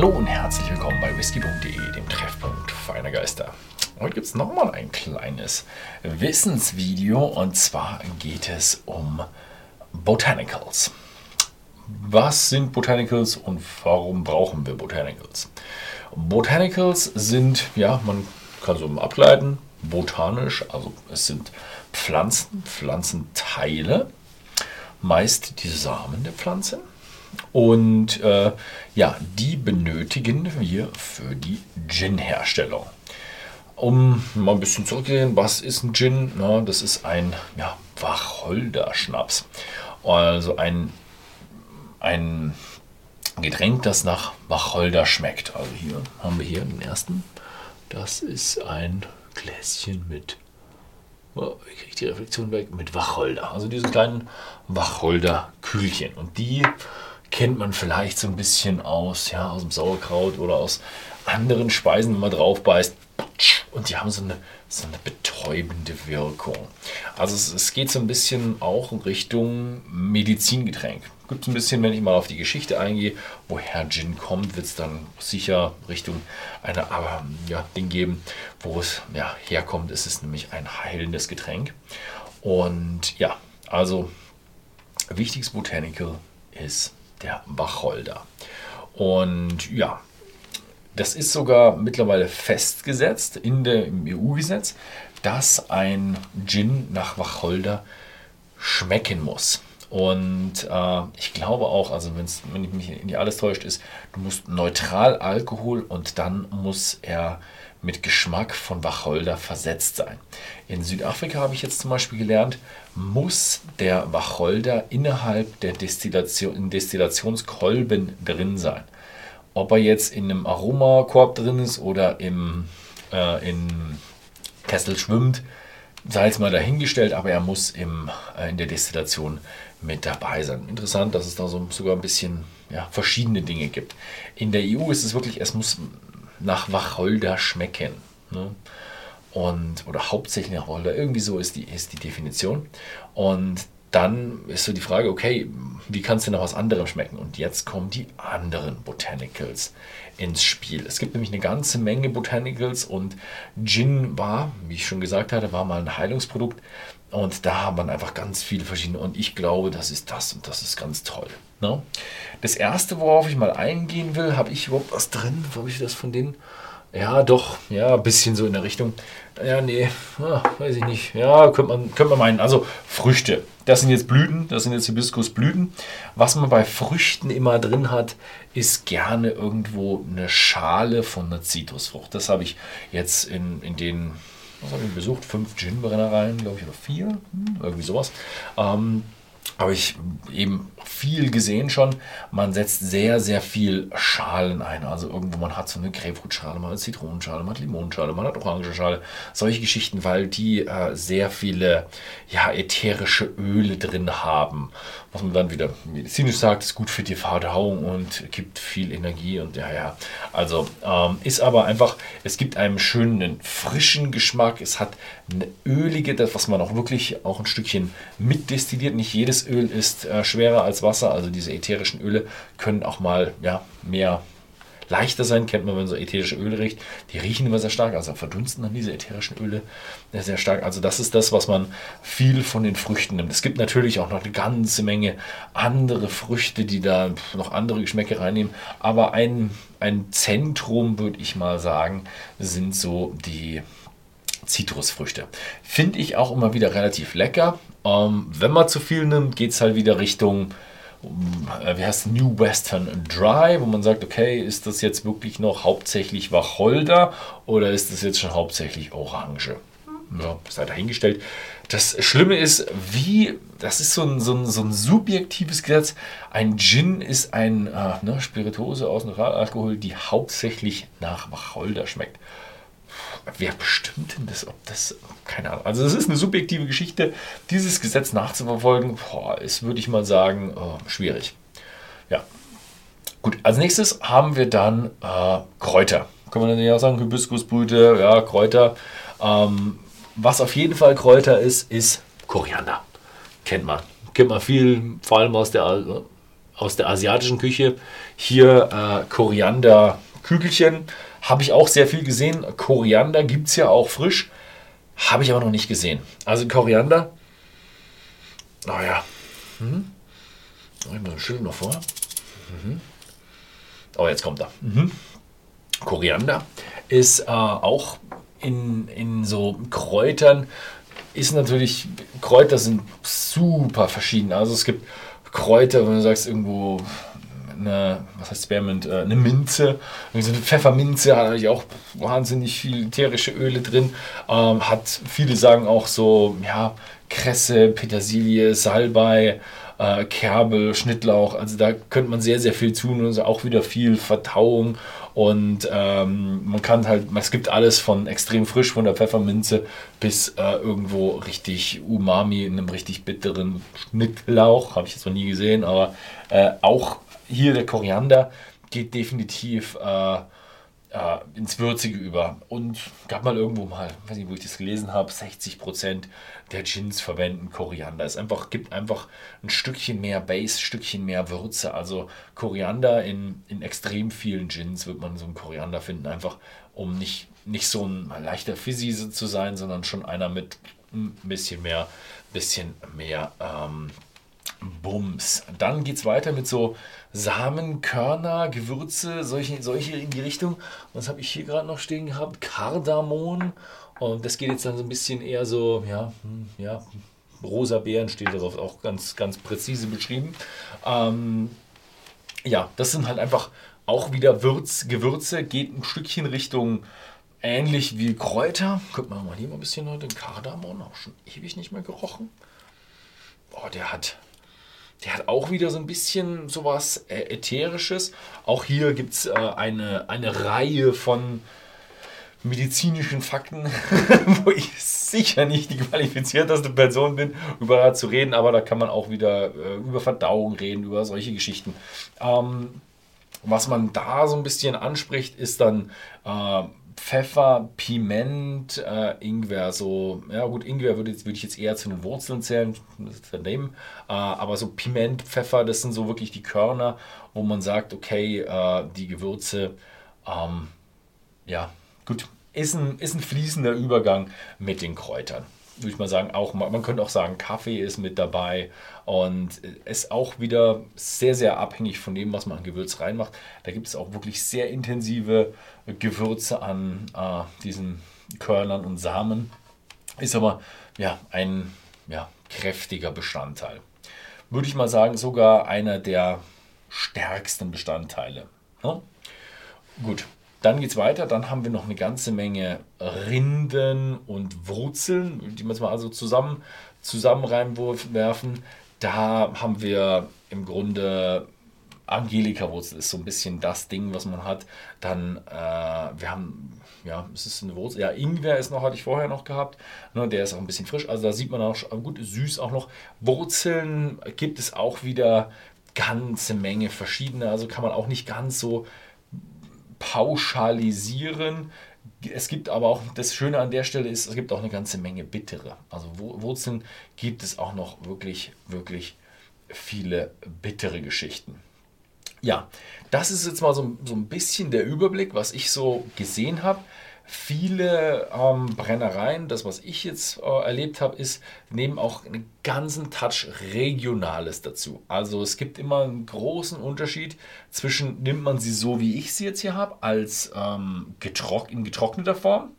Hallo und herzlich willkommen bei whisky.de, dem Treffpunkt feiner Geister. Heute gibt es nochmal ein kleines Wissensvideo und zwar geht es um Botanicals. Was sind Botanicals und warum brauchen wir Botanicals? Botanicals sind, ja, man kann so ableiten, botanisch, also es sind Pflanzen, Pflanzenteile, meist die Samen der Pflanze. Und äh, ja, die benötigen wir für die Gin-Herstellung. Um mal ein bisschen zurückzugehen, was ist ein Gin? Na, das ist ein ja, Wacholder-Schnaps. Also ein, ein Getränk, das nach Wacholder schmeckt. Also hier haben wir hier den ersten. Das ist ein Gläschen mit, oh, wie kriege ich die Reflexion weg? Mit Wacholder. Also diese kleinen Wacholder-Kühlchen. Und die kennt man vielleicht so ein bisschen aus, ja, aus dem Sauerkraut oder aus anderen Speisen, wenn man drauf beißt. Und die haben so eine, so eine betäubende Wirkung. Also es, es geht so ein bisschen auch in Richtung Medizingetränk. Gibt es ein bisschen, wenn ich mal auf die Geschichte eingehe, woher Gin kommt, wird es dann sicher Richtung einer aber, ja, Ding geben, wo es ja, herkommt. Es ist nämlich ein heilendes Getränk. Und ja, also wichtiges Botanical ist der Wacholder. Und ja, das ist sogar mittlerweile festgesetzt in der, im EU-Gesetz, dass ein Gin nach Wacholder schmecken muss. Und äh, ich glaube auch, also wenn ich mich nicht alles täuscht, ist, du musst neutral Alkohol und dann muss er mit Geschmack von Wacholder versetzt sein. In Südafrika habe ich jetzt zum Beispiel gelernt, muss der Wacholder innerhalb der Destillation, Destillationskolben drin sein. Ob er jetzt in einem Aromakorb drin ist oder im äh, in Kessel schwimmt, sei es mal dahingestellt, aber er muss im, äh, in der Destillation mit dabei sein. Interessant, dass es da so sogar ein bisschen ja, verschiedene Dinge gibt. In der EU ist es wirklich, es muss nach Wacholder schmecken. Ne? Und, oder hauptsächlich nach Wacholder, irgendwie so ist die, ist die Definition. Und dann ist so die Frage, okay, wie kann es denn noch was anderem schmecken? Und jetzt kommen die anderen Botanicals ins Spiel. Es gibt nämlich eine ganze Menge Botanicals und Gin war, wie ich schon gesagt hatte, war mal ein Heilungsprodukt. Und da haben man einfach ganz viele verschiedene. Und ich glaube, das ist das und das ist ganz toll. Ne? Das erste, worauf ich mal eingehen will, habe ich überhaupt was drin? Habe ich das von denen? Ja, doch, ja, ein bisschen so in der Richtung. Ja, nee, ja, weiß ich nicht. Ja, könnte man, könnte man meinen. Also Früchte. Das sind jetzt Blüten, das sind jetzt Hibiskusblüten. Was man bei Früchten immer drin hat, ist gerne irgendwo eine Schale von einer Zitrusfrucht. Das habe ich jetzt in, in den, was habe ich besucht? Fünf Gin-Brennereien, glaube ich, oder vier, hm, irgendwie sowas. Ähm, habe ich eben viel gesehen schon. Man setzt sehr, sehr viel Schalen ein. Also irgendwo, man hat so eine Grapefruitschale, man hat Zitronenschale, man hat Limonenschale, man hat Orangenschale. Solche Geschichten, weil die äh, sehr viele ja, ätherische Öle drin haben. Was man dann wieder medizinisch sagt, ist gut für die Verdauung und gibt viel Energie. Und ja, ja. Also ähm, ist aber einfach, es gibt einen schönen, frischen Geschmack. Es hat eine ölige, das, was man auch wirklich auch ein Stückchen mitdestilliert. Nicht jedes Öl ist äh, schwerer als Wasser. Also diese ätherischen Öle können auch mal ja, mehr leichter sein. Kennt man, wenn so ätherische Öle riecht. Die riechen immer sehr stark, also verdunsten dann diese ätherischen Öle sehr stark. Also das ist das, was man viel von den Früchten nimmt. Es gibt natürlich auch noch eine ganze Menge andere Früchte, die da noch andere Geschmäcke reinnehmen. Aber ein, ein Zentrum, würde ich mal sagen, sind so die Zitrusfrüchte. Finde ich auch immer wieder relativ lecker. Ähm, wenn man zu viel nimmt, geht es halt wieder Richtung, äh, wie heißt New Western Dry, wo man sagt, okay, ist das jetzt wirklich noch hauptsächlich Wacholder oder ist das jetzt schon hauptsächlich Orange? Ja, sei dahingestellt. Das Schlimme ist, wie, das ist so ein, so ein, so ein subjektives Gesetz. Ein Gin ist ein äh, ne, Spirituose aus Naturalalkohol, die hauptsächlich nach Wacholder schmeckt wer bestimmt denn das? Ob das, keine Ahnung. Also, das ist eine subjektive Geschichte. Dieses Gesetz nachzuverfolgen, boah, ist, würde ich mal sagen, oh, schwierig. Ja. Gut, als nächstes haben wir dann äh, Kräuter. Man dann ja sagen, Hibiskusbrüte, ja, Kräuter. Ähm, was auf jeden Fall Kräuter ist, ist Koriander. Kennt man. Kennt man viel, vor allem aus der aus der asiatischen Küche. Hier äh, Koriander-Kügelchen. Habe ich auch sehr viel gesehen. Koriander gibt es ja auch frisch. Habe ich aber noch nicht gesehen. Also Koriander. Naja. Hm. Ich mal schön noch vor. Mhm. Oh, jetzt kommt er. Mhm. Koriander ist äh, auch in, in so Kräutern, ist natürlich, Kräuter sind super verschieden. Also es gibt Kräuter, wenn du sagst irgendwo eine, was heißt Spearmint, äh, eine Minze, eine Pfefferminze hat natürlich auch wahnsinnig viel ätherische Öle drin, ähm, hat viele sagen auch so, ja, Kresse, Petersilie, Salbei, äh, Kerbel, Schnittlauch. Also da könnte man sehr, sehr viel tun. Also auch wieder viel Verdauung. Und ähm, man kann halt, es gibt alles von extrem frisch von der Pfefferminze bis äh, irgendwo richtig Umami in einem richtig bitteren Schnittlauch. Habe ich jetzt noch nie gesehen, aber äh, auch hier der Koriander geht definitiv äh, äh, ins Würzige über. Und gab mal irgendwo mal, weiß nicht, wo ich das gelesen habe, 60% der Gins verwenden Koriander. Es einfach, gibt einfach ein Stückchen mehr Base, ein Stückchen mehr Würze. Also Koriander in, in extrem vielen Gins wird man so einen Koriander finden, einfach um nicht, nicht so ein leichter Fizzy zu sein, sondern schon einer mit ein bisschen mehr, bisschen mehr ähm, Bums. Dann geht es weiter mit so Samen, Körner, Gewürze, solche, solche in die Richtung. Was habe ich hier gerade noch stehen gehabt? Kardamom. Und das geht jetzt dann so ein bisschen eher so, ja, hm, ja, rosa Beeren steht darauf, auch ganz, ganz präzise beschrieben. Ähm, ja, das sind halt einfach auch wieder Würz, Gewürze, geht ein Stückchen Richtung ähnlich wie Kräuter. Guck mal, hier mal ein bisschen heute. Kardamom, auch schon ewig nicht mehr gerochen. Oh, der hat der hat auch wieder so ein bisschen sowas äh, Ätherisches. Auch hier gibt es äh, eine, eine Reihe von medizinischen Fakten, wo ich sicher nicht die qualifizierteste Person bin, über zu reden, aber da kann man auch wieder äh, über Verdauung reden, über solche Geschichten. Ähm, was man da so ein bisschen anspricht, ist dann äh, Pfeffer, Piment, äh, Ingwer. So, ja gut, Ingwer würde, würde ich jetzt eher zu den Wurzeln zählen, daneben. Äh, aber so Piment, Pfeffer, das sind so wirklich die Körner, wo man sagt, okay, äh, die Gewürze, ähm, ja, gut, ist ein, ist ein fließender Übergang mit den Kräutern würde ich mal sagen, auch, man könnte auch sagen, Kaffee ist mit dabei und ist auch wieder sehr, sehr abhängig von dem, was man an Gewürz reinmacht. Da gibt es auch wirklich sehr intensive Gewürze an äh, diesen Körnern und Samen. Ist aber ja, ein ja, kräftiger Bestandteil. Würde ich mal sagen, sogar einer der stärksten Bestandteile. Ne? Gut, dann geht es weiter, dann haben wir noch eine ganze Menge Rinden und Wurzeln, die wir jetzt mal also zusammen, zusammen reinwerfen. Da haben wir im Grunde Angelika-Wurzel ist so ein bisschen das Ding, was man hat. Dann, äh, wir haben, ja, es ist eine Wurzel. Ja, Ingwer ist noch, hatte ich vorher noch gehabt. Ne, der ist auch ein bisschen frisch. Also da sieht man auch, gut, süß auch noch. Wurzeln gibt es auch wieder ganze Menge verschiedene. Also kann man auch nicht ganz so pauschalisieren. Es gibt aber auch, das Schöne an der Stelle ist, es gibt auch eine ganze Menge bittere. Also Wurzeln gibt es auch noch wirklich, wirklich viele bittere Geschichten. Ja, das ist jetzt mal so, so ein bisschen der Überblick, was ich so gesehen habe. Viele ähm, Brennereien, das was ich jetzt äh, erlebt habe, ist, nehmen auch einen ganzen Touch Regionales dazu. Also es gibt immer einen großen Unterschied zwischen, nimmt man sie so, wie ich sie jetzt hier habe, als ähm, getrock in getrockneter Form,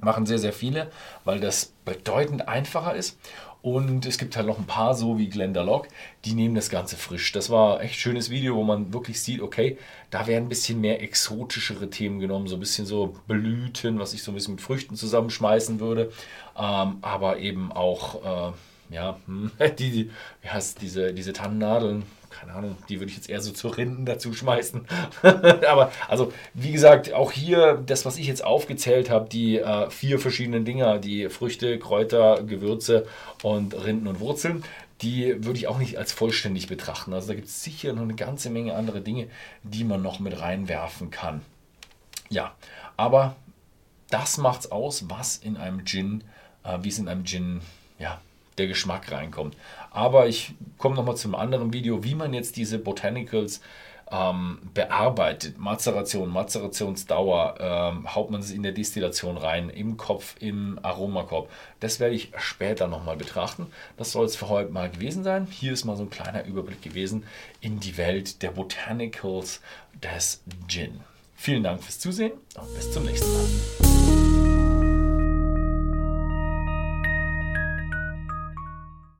machen sehr, sehr viele, weil das bedeutend einfacher ist. Und es gibt halt noch ein paar, so wie Glendalock, die nehmen das Ganze frisch. Das war echt schönes Video, wo man wirklich sieht, okay, da werden ein bisschen mehr exotischere Themen genommen, so ein bisschen so Blüten, was ich so ein bisschen mit Früchten zusammenschmeißen würde. Ähm, aber eben auch, äh, ja, die, die, wie heißt diese, diese Tannennadeln, keine Ahnung, die würde ich jetzt eher so zu Rinden dazu schmeißen. Aber also, wie gesagt, auch hier das, was ich jetzt aufgezählt habe, die äh, vier verschiedenen Dinger, die Früchte, Kräuter, Gewürze und Rinden und Wurzeln, die würde ich auch nicht als vollständig betrachten. Also da gibt es sicher noch eine ganze Menge andere Dinge, die man noch mit reinwerfen kann. Ja, aber das macht's aus, was in einem Gin, äh, wie es in einem Gin ja, der Geschmack reinkommt. Aber ich komme nochmal zum anderen Video, wie man jetzt diese Botanicals ähm, bearbeitet. Mazeration, Mazerationsdauer, ähm, haut man es in der Destillation rein, im Kopf, im Aromakorb. Das werde ich später nochmal betrachten. Das soll es für heute mal gewesen sein. Hier ist mal so ein kleiner Überblick gewesen in die Welt der Botanicals des Gin. Vielen Dank fürs Zusehen und bis zum nächsten Mal.